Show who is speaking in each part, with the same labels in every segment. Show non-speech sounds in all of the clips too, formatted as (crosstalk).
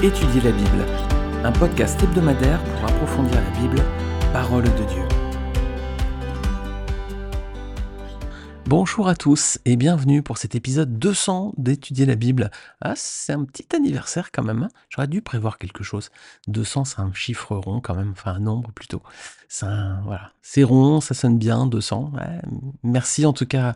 Speaker 1: Étudier la Bible, un podcast hebdomadaire pour approfondir la Bible, parole de Dieu. Bonjour à tous et bienvenue pour cet épisode 200 d'Étudier la Bible. Ah, c'est un petit anniversaire quand même, hein. j'aurais dû prévoir quelque chose. 200, c'est un chiffre rond quand même, enfin un nombre plutôt. C'est voilà, c'est rond, ça sonne bien, 200. merci en tout cas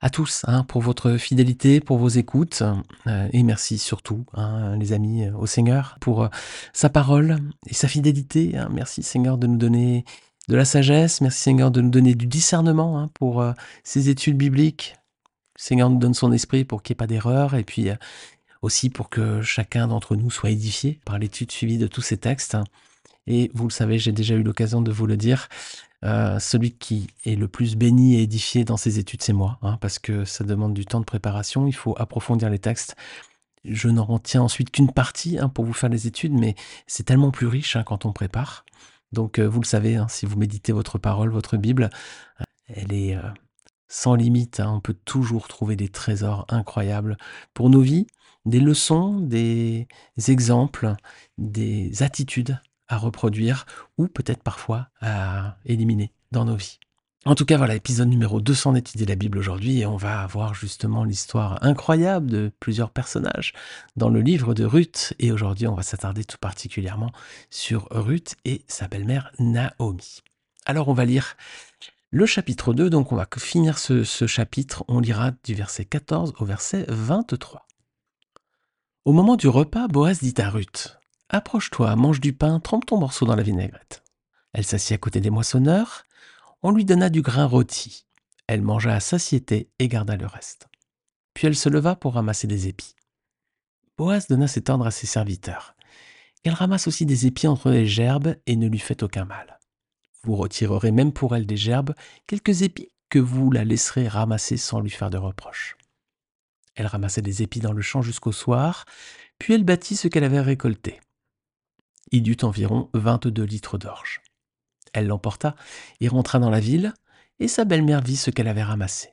Speaker 1: à tous hein, pour votre fidélité, pour vos écoutes. Euh, et merci surtout, hein, les amis, euh, au Seigneur pour euh, sa parole et sa fidélité. Hein. Merci Seigneur de nous donner de la sagesse. Merci Seigneur de nous donner du discernement pour ces études bibliques. Seigneur nous donne son esprit pour qu'il n'y ait pas d'erreur. Et puis aussi pour que chacun d'entre nous soit édifié par l'étude suivie de tous ces textes. Et vous le savez, j'ai déjà eu l'occasion de vous le dire, euh, celui qui est le plus béni et édifié dans ses études, c'est moi, hein, parce que ça demande du temps de préparation, il faut approfondir les textes. Je n'en retiens ensuite qu'une partie hein, pour vous faire les études, mais c'est tellement plus riche hein, quand on prépare. Donc euh, vous le savez, si vous méditez votre parole, votre Bible, euh, elle est sans limite, on peut toujours trouver des trésors incroyables pour nos vies, des leçons, des exemples, des attitudes à reproduire ou peut-être parfois à éliminer dans nos vies. En tout cas, voilà, épisode numéro 200 d'étudier la Bible aujourd'hui et on va avoir justement l'histoire incroyable de plusieurs personnages dans le livre de Ruth et aujourd'hui on va s'attarder tout particulièrement sur Ruth et sa belle-mère Naomi. Alors on va lire le chapitre 2, donc on va finir ce, ce chapitre, on lira du verset 14 au verset 23. Au moment du repas, Boaz dit à Ruth, Approche-toi, mange du pain, trempe ton morceau dans la vinaigrette. Elle s'assit à côté des moissonneurs. On lui donna du grain rôti. Elle mangea à satiété et garda le reste. Puis elle se leva pour ramasser des épis. Boaz donna cet ordre à ses serviteurs. Elle ramasse aussi des épis entre les gerbes et ne lui fait aucun mal. Vous retirerez même pour elle des gerbes quelques épis que vous la laisserez ramasser sans lui faire de reproches. Elle ramassait des épis dans le champ jusqu'au soir, puis elle bâtit ce qu'elle avait récolté. Il dut environ 22 litres d'orge. Elle l'emporta et rentra dans la ville, et sa belle-mère vit ce qu'elle avait ramassé.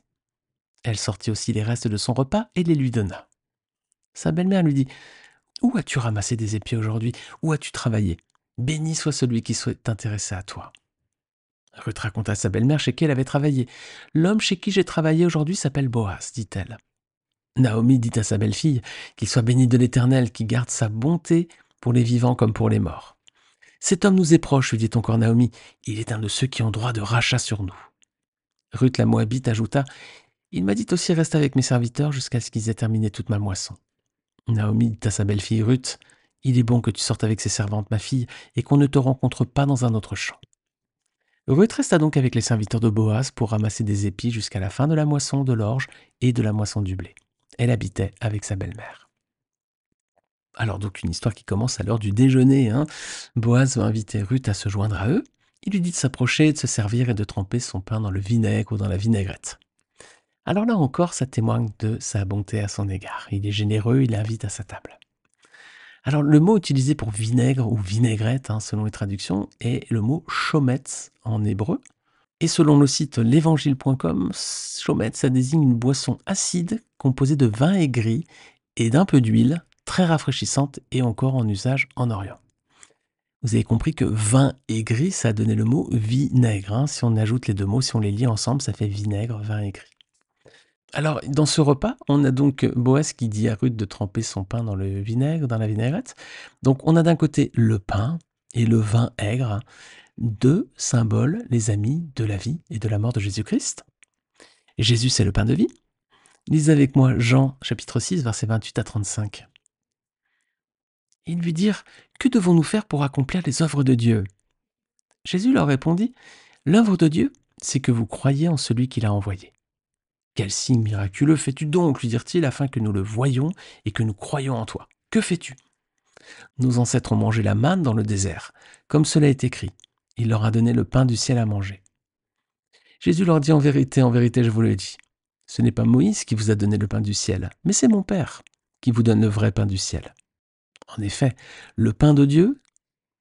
Speaker 1: Elle sortit aussi les restes de son repas et les lui donna. Sa belle-mère lui dit Où as-tu ramassé des épis aujourd'hui? Où as-tu travaillé? Béni soit celui qui soit intéressé à toi. Ruth raconta à sa belle-mère chez qui elle avait travaillé. L'homme chez qui j'ai travaillé aujourd'hui s'appelle Boaz, dit-elle. Naomi dit à sa belle-fille qu'il soit béni de l'Éternel qui garde sa bonté pour les vivants comme pour les morts. Cet homme nous est proche, lui dit encore Naomi, il est un de ceux qui ont droit de rachat sur nous. Ruth la Moabite ajouta, il m'a dit aussi reste avec mes serviteurs jusqu'à ce qu'ils aient terminé toute ma moisson. Naomi dit à sa belle-fille Ruth, il est bon que tu sortes avec ses servantes, ma fille, et qu'on ne te rencontre pas dans un autre champ. Ruth resta donc avec les serviteurs de Boaz pour ramasser des épis jusqu'à la fin de la moisson de l'orge et de la moisson du blé. Elle habitait avec sa belle-mère. Alors donc une histoire qui commence à l'heure du déjeuner. Hein. Boaz va inviter Ruth à se joindre à eux. Il lui dit de s'approcher, de se servir et de tremper son pain dans le vinaigre ou dans la vinaigrette. Alors là encore, ça témoigne de sa bonté à son égard. Il est généreux, il invite à sa table. Alors le mot utilisé pour vinaigre ou vinaigrette, hein, selon les traductions, est le mot chometz en hébreu. Et selon le site l'évangile.com, chometz, ça désigne une boisson acide composée de vin aigri et d'un peu d'huile, très rafraîchissante et encore en usage en Orient. Vous avez compris que vin et gris, ça a donné le mot vinaigre. Hein. Si on ajoute les deux mots, si on les lie ensemble, ça fait vinaigre, vin et gris. Alors, dans ce repas, on a donc Boaz qui dit à Ruth de tremper son pain dans le vinaigre, dans la vinaigrette. Donc, on a d'un côté le pain et le vin aigre, deux symboles, les amis, de la vie et de la mort de Jésus-Christ. Jésus, c'est le pain de vie. Lisez avec moi Jean chapitre 6, versets 28 à 35 et lui dirent Que devons-nous faire pour accomplir les œuvres de Dieu? Jésus leur répondit L'œuvre de Dieu, c'est que vous croyez en celui qui l'a envoyé. Quel signe miraculeux fais-tu donc lui dirent-ils, afin que nous le voyions et que nous croyions en toi Que fais-tu? Nos ancêtres ont mangé la manne dans le désert, comme cela est écrit. Il leur a donné le pain du ciel à manger. Jésus leur dit en vérité, en vérité, je vous le dis. Ce n'est pas Moïse qui vous a donné le pain du ciel, mais c'est mon Père qui vous donne le vrai pain du ciel. En effet, le pain de Dieu,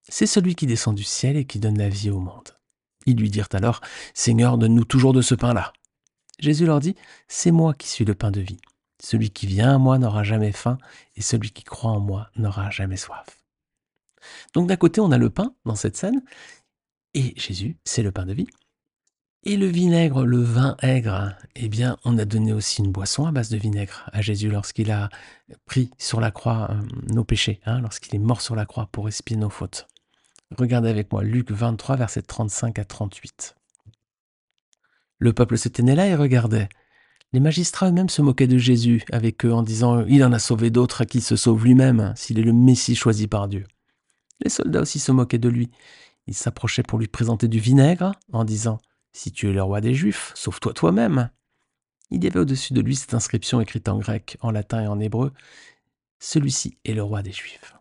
Speaker 1: c'est celui qui descend du ciel et qui donne la vie au monde. Ils lui dirent alors, Seigneur, donne-nous toujours de ce pain-là. Jésus leur dit, C'est moi qui suis le pain de vie. Celui qui vient à moi n'aura jamais faim, et celui qui croit en moi n'aura jamais soif. Donc d'un côté, on a le pain dans cette scène, et Jésus, c'est le pain de vie. Et le vinaigre, le vin aigre, eh bien, on a donné aussi une boisson à base de vinaigre à Jésus lorsqu'il a pris sur la croix euh, nos péchés, hein, lorsqu'il est mort sur la croix pour expier nos fautes. Regardez avec moi Luc 23, versets 35 à 38. Le peuple se tenait là et regardait. Les magistrats eux-mêmes se moquaient de Jésus avec eux en disant Il en a sauvé d'autres à qui se sauve lui-même, s'il est le Messie choisi par Dieu. Les soldats aussi se moquaient de lui. Ils s'approchaient pour lui présenter du vinaigre en disant Si tu es le roi des Juifs, sauve-toi toi-même. Il y avait au-dessus de lui cette inscription écrite en grec, en latin et en hébreu Celui-ci est le roi des Juifs.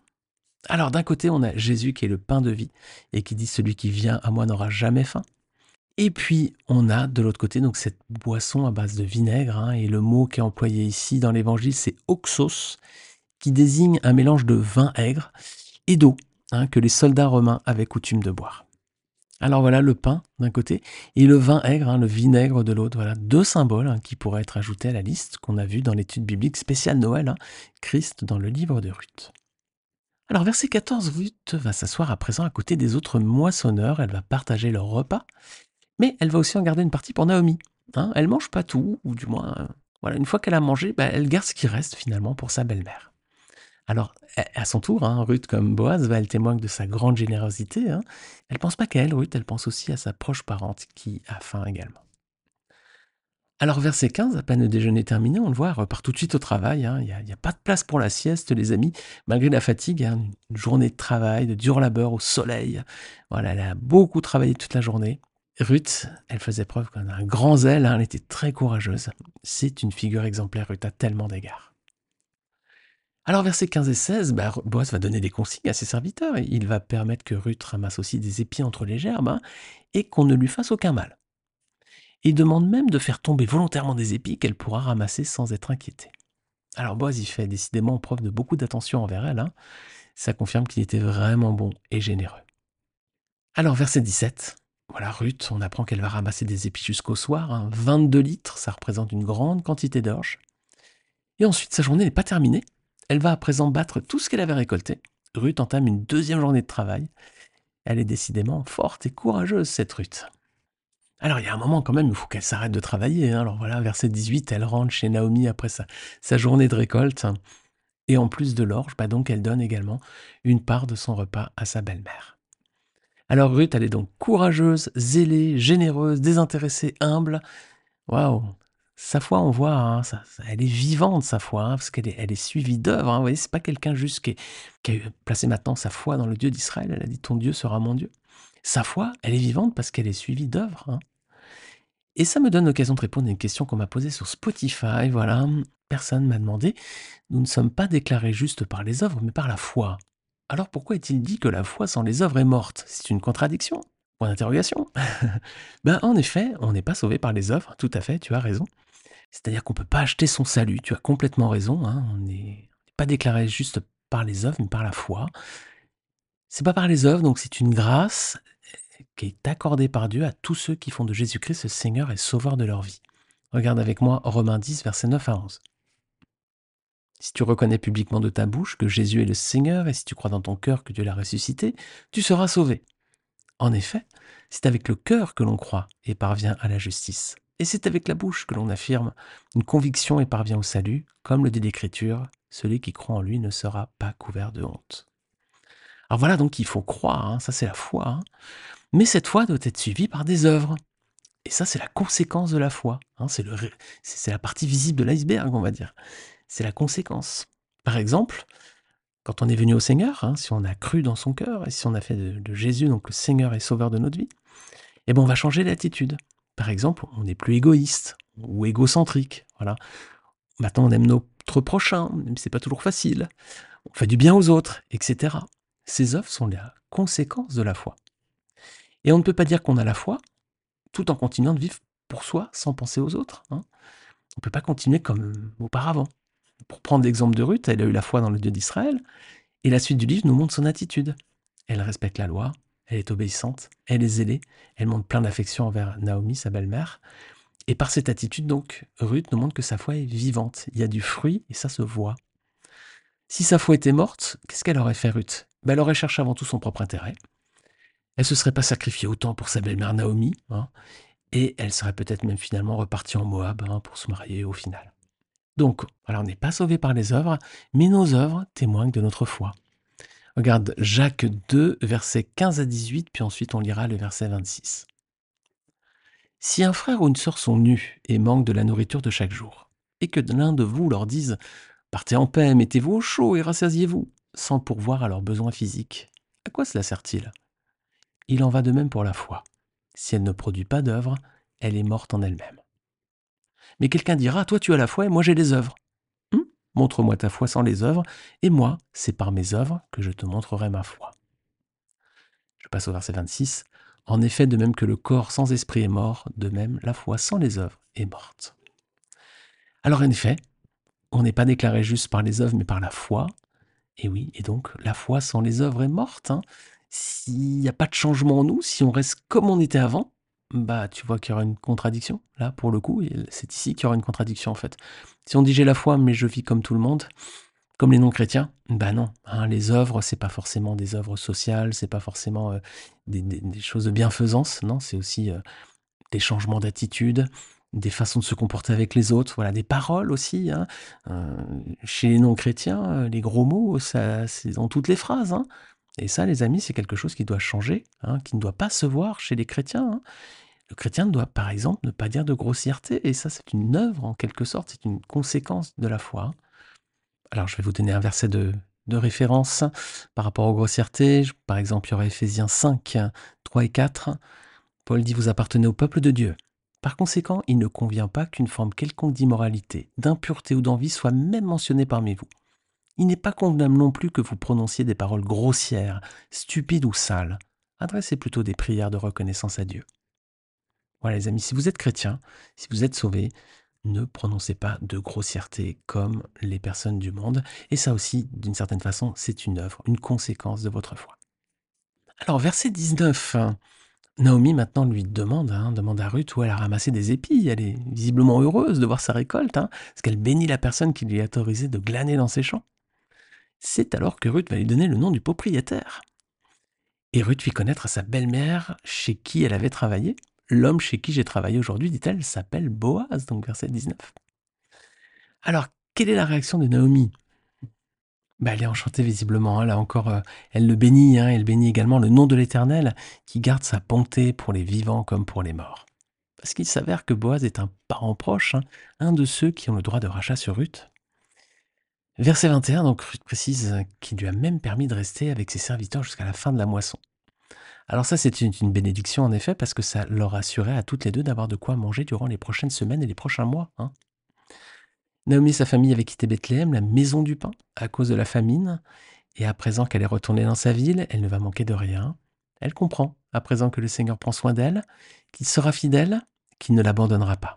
Speaker 1: Alors d'un côté, on a Jésus qui est le pain de vie et qui dit Celui qui vient à moi n'aura jamais faim. Et puis on a de l'autre côté donc cette boisson à base de vinaigre, hein, et le mot qui est employé ici dans l'évangile c'est oxos, qui désigne un mélange de vin aigre et d'eau hein, que les soldats romains avaient coutume de boire. Alors voilà le pain d'un côté et le vin aigre, hein, le vinaigre de l'autre. Voilà deux symboles qui pourraient être ajoutés à la liste qu'on a vue dans l'étude biblique spéciale Noël, Christ dans le livre de Ruth. Alors verset 14, Ruth va s'asseoir à présent à côté des autres moissonneurs, elle va partager leur repas, mais elle va aussi en garder une partie pour Naomi. Hein. elle mange pas tout, ou du moins, euh, voilà, une fois qu'elle a mangé, bah, elle garde ce qui reste finalement pour sa belle-mère. Alors, à son tour, hein, Ruth, comme Boaz, va, elle témoigne de sa grande générosité. Hein. Elle pense pas qu'à elle, Ruth, elle pense aussi à sa proche parente qui a faim également. Alors, verset 15, à peine le déjeuner terminé, on le voit, elle repart tout de suite au travail. Hein. Il n'y a, pas de place pour la sieste, les amis, malgré la fatigue, une journée de travail, de dur labeur au soleil. Voilà, elle a beaucoup travaillé toute la journée. Ruth, elle faisait preuve d'un grand zèle, elle était très courageuse. C'est une figure exemplaire, Ruth a tellement d'égards. Alors versets 15 et 16, bah, Boaz va donner des consignes à ses serviteurs. Il va permettre que Ruth ramasse aussi des épis entre les gerbes hein, et qu'on ne lui fasse aucun mal. Il demande même de faire tomber volontairement des épis qu'elle pourra ramasser sans être inquiétée. Alors Boaz y fait décidément preuve de beaucoup d'attention envers elle. Hein. Ça confirme qu'il était vraiment bon et généreux. Alors verset 17, voilà Ruth, on apprend qu'elle va ramasser des épis jusqu'au soir. 22 hein. litres, ça représente une grande quantité d'orge. Et ensuite, sa journée n'est pas terminée. Elle va à présent battre tout ce qu'elle avait récolté. Ruth entame une deuxième journée de travail. Elle est décidément forte et courageuse, cette Ruth. Alors il y a un moment quand même, il faut qu'elle s'arrête de travailler. Hein. Alors voilà, verset 18, elle rentre chez Naomi après sa, journée de récolte. Et en plus de l'orge, bah donc elle donne également une part de son repas à sa belle-mère. Alors Ruth, elle est donc courageuse, zélée, généreuse, désintéressée, humble. Waouh sa foi, on voit, hein, elle est vivante, sa foi, hein, parce qu'elle est, suivie d'œuvres. Hein, vous voyez, c'est pas quelqu'un juste qui, a placé maintenant sa foi dans le Dieu d'Israël. Elle a dit Ton Dieu sera mon Dieu. Sa foi, elle est vivante parce qu'elle est suivie d'œuvres. Et ça me donne l'occasion de répondre à une question qu'on m'a posée sur Spotify. Voilà, personne m'a demandé Nous ne sommes pas déclarés juste par les œuvres, mais par la foi. Alors pourquoi est-il dit que la foi sans les œuvres est morte? C'est une contradiction? Point d'interrogation. (laughs) ben, en effet, on n'est pas sauvé par les œuvres, tout à fait, tu as raison. C'est-à-dire qu'on ne peut pas acheter son salut, tu as complètement raison, hein, on n'est pas déclaré juste par les œuvres, mais par la foi. C'est pas par les œuvres, donc c'est une grâce euh, qui est accordée par Dieu à tous ceux qui font de Jésus-Christ le Seigneur et Sauveur de leur vie. Regarde avec moi Romains 10, versets 9 à 11. Si tu reconnais publiquement de ta bouche que Jésus est le Seigneur et si tu crois dans ton cœur que Dieu l'a ressuscité, tu seras sauvé. En effet, c'est avec le cœur que l'on croit et parvient à la justice. Et c'est avec la bouche que l'on affirme une conviction et parvient au salut, comme le dit l'Écriture, celui qui croit en lui ne sera pas couvert de honte. Alors voilà donc il faut croire, hein, ça c'est la foi, hein. mais cette foi doit être suivie par des œuvres. Et ça c'est la conséquence de la foi, hein. c'est, la partie visible de l'iceberg on va dire, c'est la conséquence. Par exemple, quand on est venu au Seigneur, si on a cru dans son cœur, et si on a fait de, Jésus donc le Seigneur et Sauveur de notre vie, eh ben on va changer d'attitude. Par exemple, on n'est plus égoïste ou égocentrique. Voilà. Maintenant, on aime notre prochain, même si c'est pas toujours facile. On fait du bien aux autres, etc. Ces œuvres sont la conséquence de la foi. Et on ne peut pas dire qu'on a la foi tout en continuant de vivre pour soi sans penser aux autres. Hein. On ne peut pas continuer comme auparavant. Pour prendre l'exemple de Ruth, elle a eu la foi dans le Dieu d'Israël, et la suite du livre nous montre son attitude. Elle respecte la loi, elle est obéissante, elle est zélée, elle montre plein d'affection envers Naomi, sa belle-mère, Et par cette attitude, donc, Ruth nous montre que sa foi est vivante. Il y a du fruit et ça se voit. Si sa foi était morte, qu'est-ce qu'elle aurait fait, Ruth? Ben, Elle aurait cherché avant tout son propre intérêt. Elle se serait pas sacrifiée autant pour sa belle-mère Naomi, hein, et elle serait peut-être même finalement repartie en Moab hein, pour se marier au final. Donc, alors on n'est pas sauvé par les œuvres, mais nos œuvres témoignent de notre foi. Regarde Jacques 2, versets 15 à 18, puis ensuite on lira le verset 26. Si un frère ou une sœur sont nus et manquent de la nourriture de chaque jour, et que l'un de vous leur dise Partez en paix, mettez-vous au chaud et rassasiez-vous, sans pourvoir à leurs besoins physiques, à quoi cela sert-il? Il en va de même pour la foi. Si elle ne produit pas d'œuvre, elle est morte en elle-même. Mais quelqu'un dira Toi tu as la foi et moi j'ai les œuvres. Montre-moi ta foi sans les œuvres, et moi, c'est par mes œuvres que je te montrerai ma foi. Je passe au verset 26. En effet, de même que le corps sans esprit est mort, de même la foi sans les œuvres est morte. Alors en effet, on n'est pas déclaré juste par les œuvres, mais par la foi. Et oui, et donc la foi sans les œuvres est morte. Hein. S'il n'y a pas de changement en nous, si on reste comme on était avant, bah tu vois qu'il y aura une contradiction. Là, pour le coup, c'est ici qu'il y aura une contradiction en fait. Si on dit j'ai la foi, mais je vis comme tout le monde, comme les non-chrétiens, bah non. Hein, les œuvres, c'est pas forcément des œuvres sociales, c'est pas forcément euh, des, choses de bienfaisance. Non, c'est aussi euh, des changements d'attitude, des façons de se comporter avec les autres, voilà, des paroles aussi. Hein. Euh, chez les non-chrétiens, les gros mots, ça, c'est dans toutes les phrases. Hein. Et ça, les amis, c'est quelque chose qui doit changer, qui ne doit pas se voir chez les chrétiens. Le chrétien doit, par exemple, ne pas dire de grossièreté. Et ça, c'est une œuvre, en quelque sorte, c'est une conséquence de la foi. Alors, je vais vous donner un verset de, référence par rapport aux grossièretés. Par exemple, il y aurait Ephésiens 5, 3 et 4. Paul dit Vous appartenez au peuple de Dieu. Par conséquent, il ne convient pas qu'une forme quelconque d'immoralité, d'impureté ou d'envie soit même mentionnée parmi vous. Il n'est pas convenable non plus que vous prononciez des paroles grossières, stupides ou sales. Adressez plutôt des prières de reconnaissance à Dieu. Voilà les amis, si vous êtes chrétien, si vous êtes sauvé, ne prononcez pas de grossièreté comme les personnes du monde. Et ça aussi, d'une certaine façon, c'est une œuvre, une conséquence de votre foi. Alors, verset 19. Naomi maintenant lui demande, hein, demande à Ruth où elle a ramassé des épis. Elle est visiblement heureuse de voir sa récolte, hein, parce qu'elle bénit la personne qui lui a autorisé de glaner dans ses champs. C'est alors que Ruth va lui donner le nom du propriétaire. Et Ruth fit connaître à sa belle-mère chez qui elle avait travaillé, L'homme chez qui j'ai travaillé aujourd'hui, dit-elle, s'appelle Boaz, donc verset 19. Alors, quelle est la réaction de Naomi? Bah, Elle est enchantée visiblement, hein. là encore, euh, elle le bénit, hein. elle bénit également le nom de l'Éternel, qui garde sa bonté pour les vivants comme pour les morts. Parce qu'il s'avère que Boaz est un parent proche, hein, un de ceux qui ont le droit de rachat sur Ruth. Verset 21, donc Ruth précise qu'il lui a même permis de rester avec ses serviteurs jusqu'à la fin de la moisson. Alors ça, c'est une, bénédiction en effet, parce que ça leur assurait à toutes les deux d'avoir de quoi manger durant les prochaines semaines et les prochains mois. Hein. Naomi et sa famille avaient quitté Bethléem, la maison du pain, à cause de la famine, et à présent qu'elle est retournée dans sa ville, elle ne va manquer de rien. Elle comprend, à présent que le Seigneur prend soin d'elle, qu'il sera fidèle, qu'il ne l'abandonnera pas.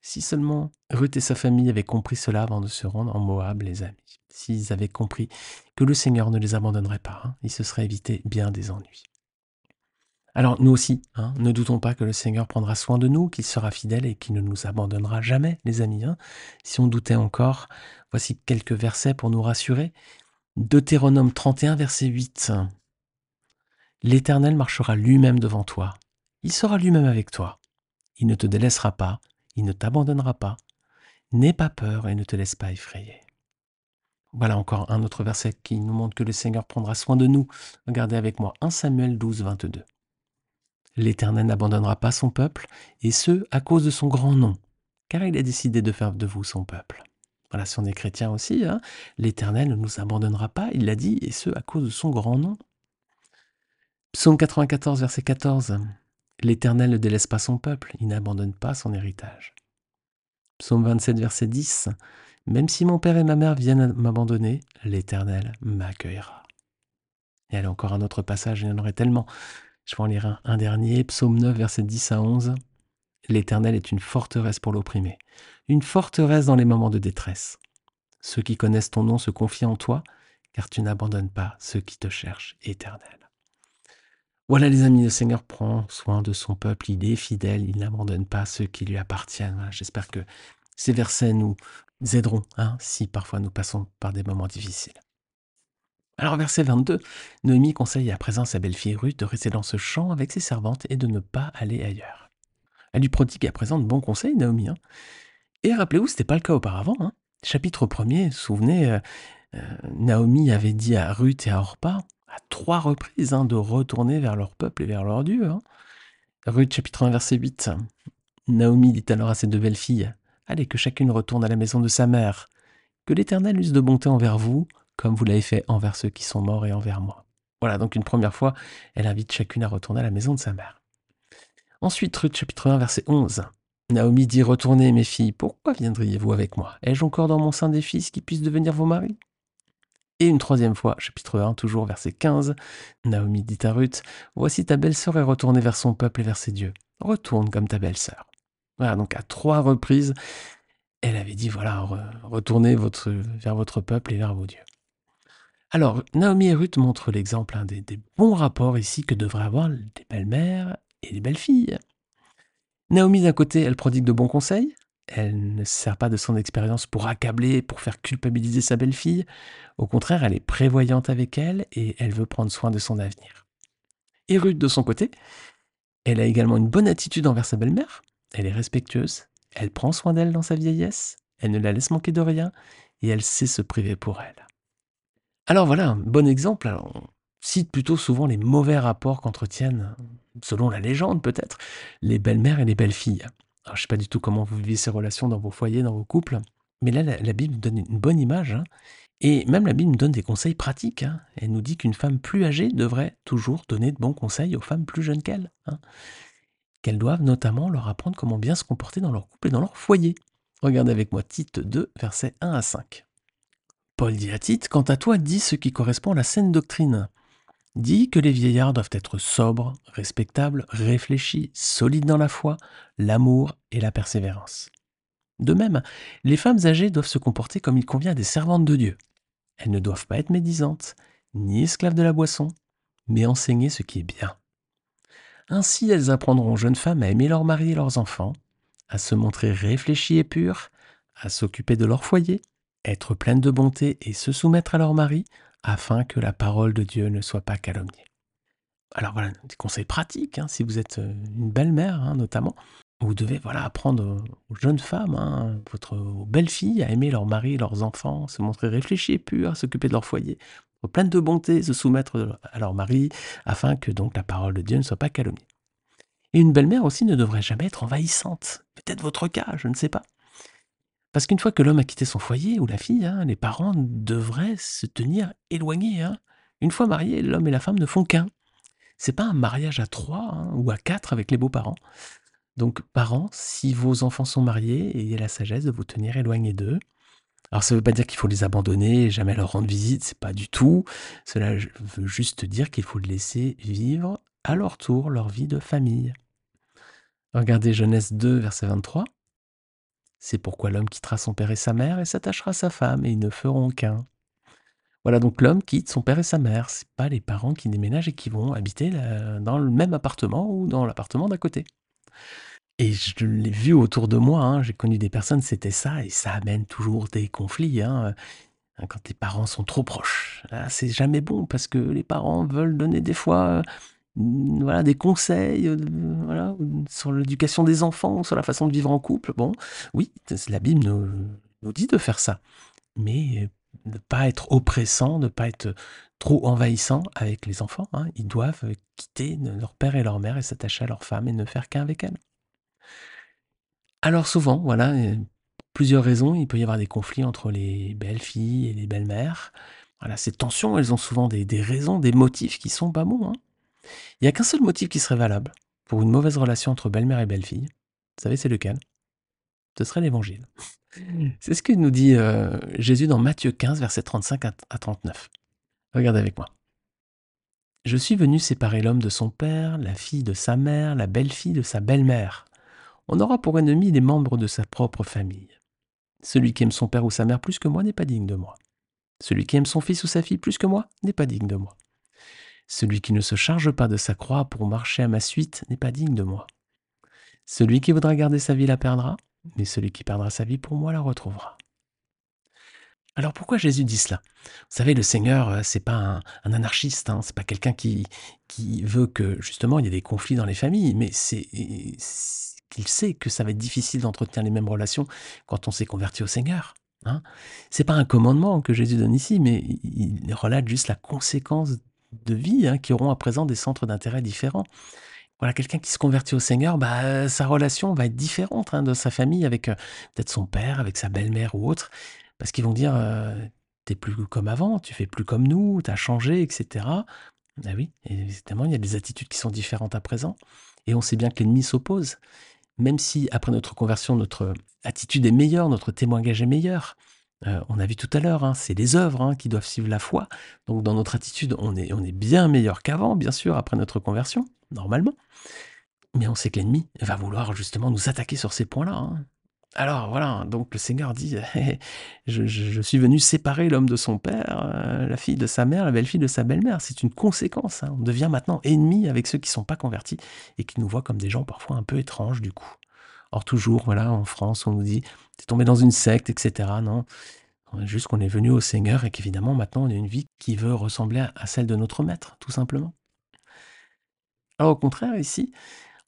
Speaker 1: Si seulement Ruth et sa famille avaient compris cela avant de se rendre en Moab, les amis. S'ils avaient compris que le Seigneur ne les abandonnerait pas, hein, ils se seraient évité bien des ennuis. Alors nous aussi, hein, ne doutons pas que le Seigneur prendra soin de nous, qu'il sera fidèle et qu'il ne nous abandonnera jamais, les amis. Hein. Si on doutait encore, voici quelques versets pour nous rassurer. Deutéronome 31, verset 8. L'Éternel marchera lui-même devant toi. Il sera lui-même avec toi. Il ne te délaissera pas, il ne t'abandonnera pas. N'aie pas peur et ne te laisse pas effrayer. Voilà encore un autre verset qui nous montre que le Seigneur prendra soin de nous. Regardez avec moi 1 Samuel 12, 22. L'Éternel n'abandonnera pas son peuple, et ce, à cause de son grand nom, car il a décidé de faire de vous son peuple. Voilà, si on est chrétien aussi, hein, l'Éternel ne nous abandonnera pas, il l'a dit, et ce, à cause de son grand nom. Psaume 94, verset 14. L'Éternel ne délaisse pas son peuple, il n'abandonne pas son héritage. Psaume 27, verset 10. Même si mon père et ma mère viennent m'abandonner, l'Éternel m'accueillera. Et a encore un autre passage, il y en aurait tellement. Je vais en lire un, dernier, psaume 9, verset 10 à 11. L'Éternel est une forteresse pour l'opprimé, une forteresse dans les moments de détresse. Ceux qui connaissent ton nom se confient en toi, car tu n'abandonnes pas ceux qui te cherchent, Éternel. Voilà les amis, le Seigneur prend soin de son peuple, il est fidèle, il n'abandonne pas ceux qui lui appartiennent. J'espère que ces versets nous aideront hein, si parfois nous passons par des moments difficiles. Alors verset 22, Noémie conseille à présent sa belle-fille Ruth de rester dans ce champ avec ses servantes et de ne pas aller ailleurs. Elle lui prodigue à présent de bons conseils, Naomi. Hein. Et rappelez-vous, ce n'était pas le cas auparavant. Hein. Chapitre 1er, souvenez, euh, euh, Naomi avait dit à Ruth et à Orpa à trois reprises hein, de retourner vers leur peuple et vers leur Dieu. Ruth chapitre 1 verset 8. Naomi dit alors à ses deux belles filles, Allez, que chacune retourne à la maison de sa mère. Que l'Éternel use de bonté envers vous, comme vous l'avez fait envers ceux qui sont morts et envers moi. Voilà, donc une première fois, elle invite chacune à retourner à la maison de sa mère. Ensuite, Ruth chapitre 1, verset 11. Naomi dit Retournez, mes filles, pourquoi viendriez-vous avec moi? Ai-je encore dans mon sein des fils qui puissent devenir vos maris? Et une troisième fois, chapitre 1, toujours verset 15. Naomi dit à Ruth Voici ta belle-sœur est retournée vers son peuple et vers ses dieux. Retourne comme ta belle-sœur. Voilà, donc à trois reprises, elle avait dit Voilà, retournez vers votre peuple et vers vos dieux. Alors, Naomi et Ruth montrent l'exemple hein, des, bons rapports ici que devraient avoir les belles-mères et les belles-filles. Naomi, d'un côté, elle prodigue de bons conseils. Elle ne se sert pas de son expérience pour accabler, pour faire culpabiliser sa belle-fille. Au contraire, elle est prévoyante avec elle et elle veut prendre soin de son avenir. Et Ruth, de son côté, elle a également une bonne attitude envers sa belle-mère. Elle est respectueuse, elle prend soin d'elle dans sa vieillesse, elle ne la laisse manquer de rien et elle sait se priver pour elle. Alors voilà, un bon exemple. on cite plutôt souvent les mauvais rapports qu'entretiennent, selon la légende peut-être, les belles-mères et les belles-filles. Je ne sais pas du tout comment vous vivez ces relations dans vos foyers, dans vos couples, mais là la, Bible donne une bonne image, hein. et même la Bible nous donne des conseils pratiques. Hein. Elle nous dit qu'une femme plus âgée devrait toujours donner de bons conseils aux femmes plus jeunes qu'elle. Hein. Qu'elles doivent notamment leur apprendre comment bien se comporter dans leur couple et dans leur foyer. Regardez avec moi Tite 2, versets 1 à 5. Paul dit à Tite, quant à toi, dis ce qui correspond à la saine doctrine. Dis que les vieillards doivent être sobres, respectables, réfléchis, solides dans la foi, l'amour et la persévérance. De même, les femmes âgées doivent se comporter comme il convient à des servantes de Dieu. Elles ne doivent pas être médisantes, ni esclaves de la boisson, mais enseigner ce qui est bien. Ainsi, elles apprendront aux jeunes femmes à aimer leur mari et leurs enfants, à se montrer réfléchies et pures, à s'occuper de leur foyer, être pleine de bonté et se soumettre à leur mari, afin que la parole de Dieu ne soit pas calomniée. Alors voilà, des conseils pratiques, hein, si vous êtes euh, une belle-mère hein, notamment, vous devez voilà, apprendre aux jeunes femmes, hein, votre, aux belles filles, à aimer leur mari, leurs enfants, se montrer réfléchis et purs, s'occuper de leur foyer, pleine de bonté, se soumettre à leur mari, afin que donc la parole de Dieu ne soit pas calomniée. Et une belle-mère aussi ne devrait jamais être envahissante. Peut-être votre cas, je ne sais pas. Parce qu'une fois que l'homme a quitté son foyer, ou la fille, hein, les parents devraient se tenir éloignés. Hein. Une fois mariés, l'homme et la femme ne font qu'un. C'est pas un mariage à trois hein, ou à quatre avec les beaux-parents. Donc, parents, si vos enfants sont mariés, ayez la sagesse de vous tenir éloignés d'eux. Alors, ça ne veut pas dire qu'il faut les abandonner jamais leur rendre visite, c'est pas du tout. Cela veut juste dire qu'il faut laisser vivre à leur tour leur vie de famille. Regardez Genèse 2, verset 23. C'est pourquoi l'homme quittera son père et sa mère et s'attachera à sa femme, et ils ne feront qu'un. Voilà, donc l'homme quitte son père et sa mère. Ce pas les parents qui déménagent et qui vont habiter dans le même appartement ou dans l'appartement d'à côté. Et je l'ai vu autour de moi, hein, j'ai connu des personnes, c'était ça, et ça amène toujours des conflits. Hein, quand les parents sont trop proches. c'est jamais bon parce que les parents veulent donner des fois Mmh, voilà, des conseils euh, sur l'éducation des enfants, sur la façon de vivre en couple. Bon, oui, la Bible nous, dit de faire ça, mais ne pas être oppressant, ne pas être trop envahissant avec les enfants. Hein. Ils doivent quitter leur père et leur mère et s'attacher à leur femme et ne faire qu'un avec elles. Alors souvent, voilà, plusieurs raisons, il peut y avoir des conflits entre les belles filles et les belles mères. Voilà, ces tensions, elles ont souvent des, raisons, des motifs qui sont pas bons. Hein. Il n'y a qu'un seul motif qui serait valable pour une mauvaise relation entre belle-mère et belle-fille. Vous savez, c'est lequel? Ce serait l'évangile. (laughs) C'est ce que nous dit euh, Jésus dans Matthieu 15, versets 35 à 39. Regardez avec moi. Je suis venu séparer l'homme de son père, la fille de sa mère, la belle-fille de sa belle-mère. On aura pour ennemi les membres de sa propre famille. Celui qui aime son père ou sa mère plus que moi n'est pas digne de moi. Celui qui aime son fils ou sa fille plus que moi n'est pas digne de moi. Celui qui ne se charge pas de sa croix pour marcher à ma suite n'est pas digne de moi. Celui qui voudra garder sa vie la perdra, mais celui qui perdra sa vie pour moi la retrouvera. Alors pourquoi Jésus dit cela? Vous savez, le Seigneur, euh, c'est pas un, anarchiste, hein, c'est pas quelqu'un qui, qui veut que justement il y ait des conflits dans les familles, mais c'est qu'il sait que ça va être difficile d'entretenir les mêmes relations quand on s'est converti au Seigneur. Hein. C'est pas un commandement que Jésus donne ici, mais il relate juste la conséquence de vie hein, qui auront à présent des centres d'intérêt différents. Voilà, quelqu'un qui se convertit au Seigneur, bah, sa relation va être différente hein, de sa famille avec euh, peut-être son père, avec sa belle-mère ou autre. Parce qu'ils vont dire, «Tu es plus comme avant, tu fais plus comme nous, tu as changé» etc. Ah oui, évidemment, il y a des attitudes qui sont différentes à présent et on sait bien que l'ennemi s'oppose. Même si après notre conversion, notre attitude est meilleure, notre témoignage est meilleur. On a vu tout à l'heure, hein, c'est les œuvres, hein, qui doivent suivre la foi. Donc dans notre attitude, on est bien meilleur qu'avant, bien sûr, après notre conversion, normalement. Mais on sait que l'ennemi va vouloir justement nous attaquer sur ces points-là, hein. Alors voilà, donc le Seigneur dit, (laughs) je, suis venu séparer l'homme de son père, euh, la fille de sa mère, la belle-fille de sa belle-mère. C'est une conséquence. On devient maintenant ennemi avec ceux qui ne sont pas convertis et qui nous voient comme des gens parfois un peu étranges du coup. Or toujours, voilà, en France, on nous dit, es tombé dans une secte, etc. Non, juste qu'on est venu au Seigneur et qu'évidemment maintenant on a une vie qui veut ressembler à celle de notre maître, tout simplement. Alors au contraire, ici,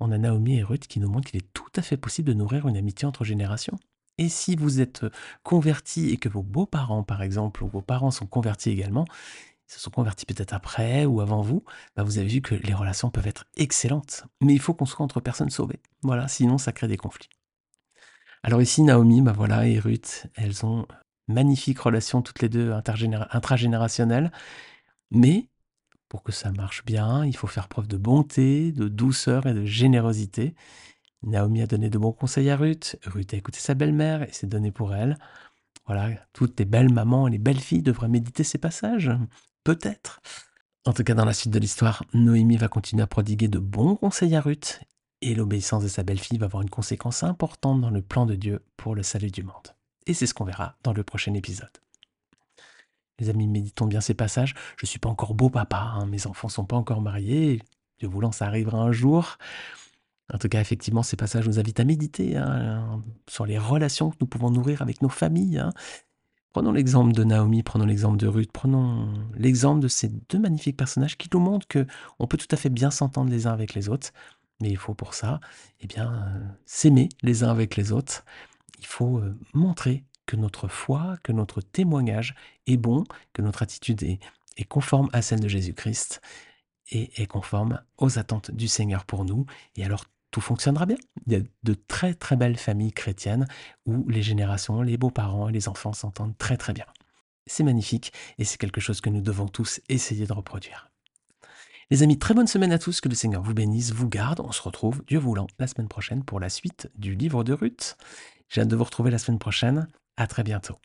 Speaker 1: on a Naomi et Ruth qui nous montrent qu'il est tout à fait possible de nourrir une amitié entre générations. Et si vous êtes convertis et que vos beaux-parents, par exemple, ou vos parents sont convertis également, se sont convertis peut-être après ou avant vous, bah, vous avez vu que les relations peuvent être excellentes. Mais il faut qu'on soit entre personnes sauvées. Voilà, sinon ça crée des conflits. Alors ici, Naomi bah voilà, et Ruth, elles ont magnifique relation toutes les deux intragénérationnelles, mais pour que ça marche bien, il faut faire preuve de bonté, de douceur et de générosité. Naomi a donné de bons conseils à Ruth. Ruth a écouté sa belle-mère et s'est donné pour elle. Voilà, toutes les belles mamans et les belles filles devraient méditer ces passages. Peut-être. En tout cas, dans la suite de l'histoire, Noémie va continuer à prodiguer de bons conseils à Ruth et l'obéissance de sa belle-fille va avoir une conséquence importante dans le plan de Dieu pour le salut du monde. Et c'est ce qu'on verra dans le prochain épisode. Les amis, méditons bien ces passages. Je ne suis pas encore beau papa, hein. mes enfants ne sont pas encore mariés. Dieu voulant, ça arrivera un jour. En tout cas, effectivement, ces passages nous invitent à méditer hein, sur les relations que nous pouvons nourrir avec nos familles. Hein. Prenons l'exemple de Naomi, prenons l'exemple de Ruth, prenons l'exemple de ces deux magnifiques personnages qui nous montrent que on peut tout à fait bien s'entendre les uns avec les autres, mais il faut pour ça, eh bien, euh, s'aimer les uns avec les autres. Il faut euh, montrer que notre foi, que notre témoignage est bon, que notre attitude est, conforme à celle de Jésus-Christ et est conforme aux attentes du Seigneur pour nous. Et alors tout fonctionnera bien. Il y a de très très belles familles chrétiennes où les générations, les beaux-parents et les enfants s'entendent très très bien. C'est magnifique et c'est quelque chose que nous devons tous essayer de reproduire. Les amis, très bonne semaine à tous, que le Seigneur vous bénisse, vous garde. On se retrouve, Dieu voulant, la semaine prochaine pour la suite du livre de Ruth. J'ai hâte de vous retrouver la semaine prochaine. À très bientôt.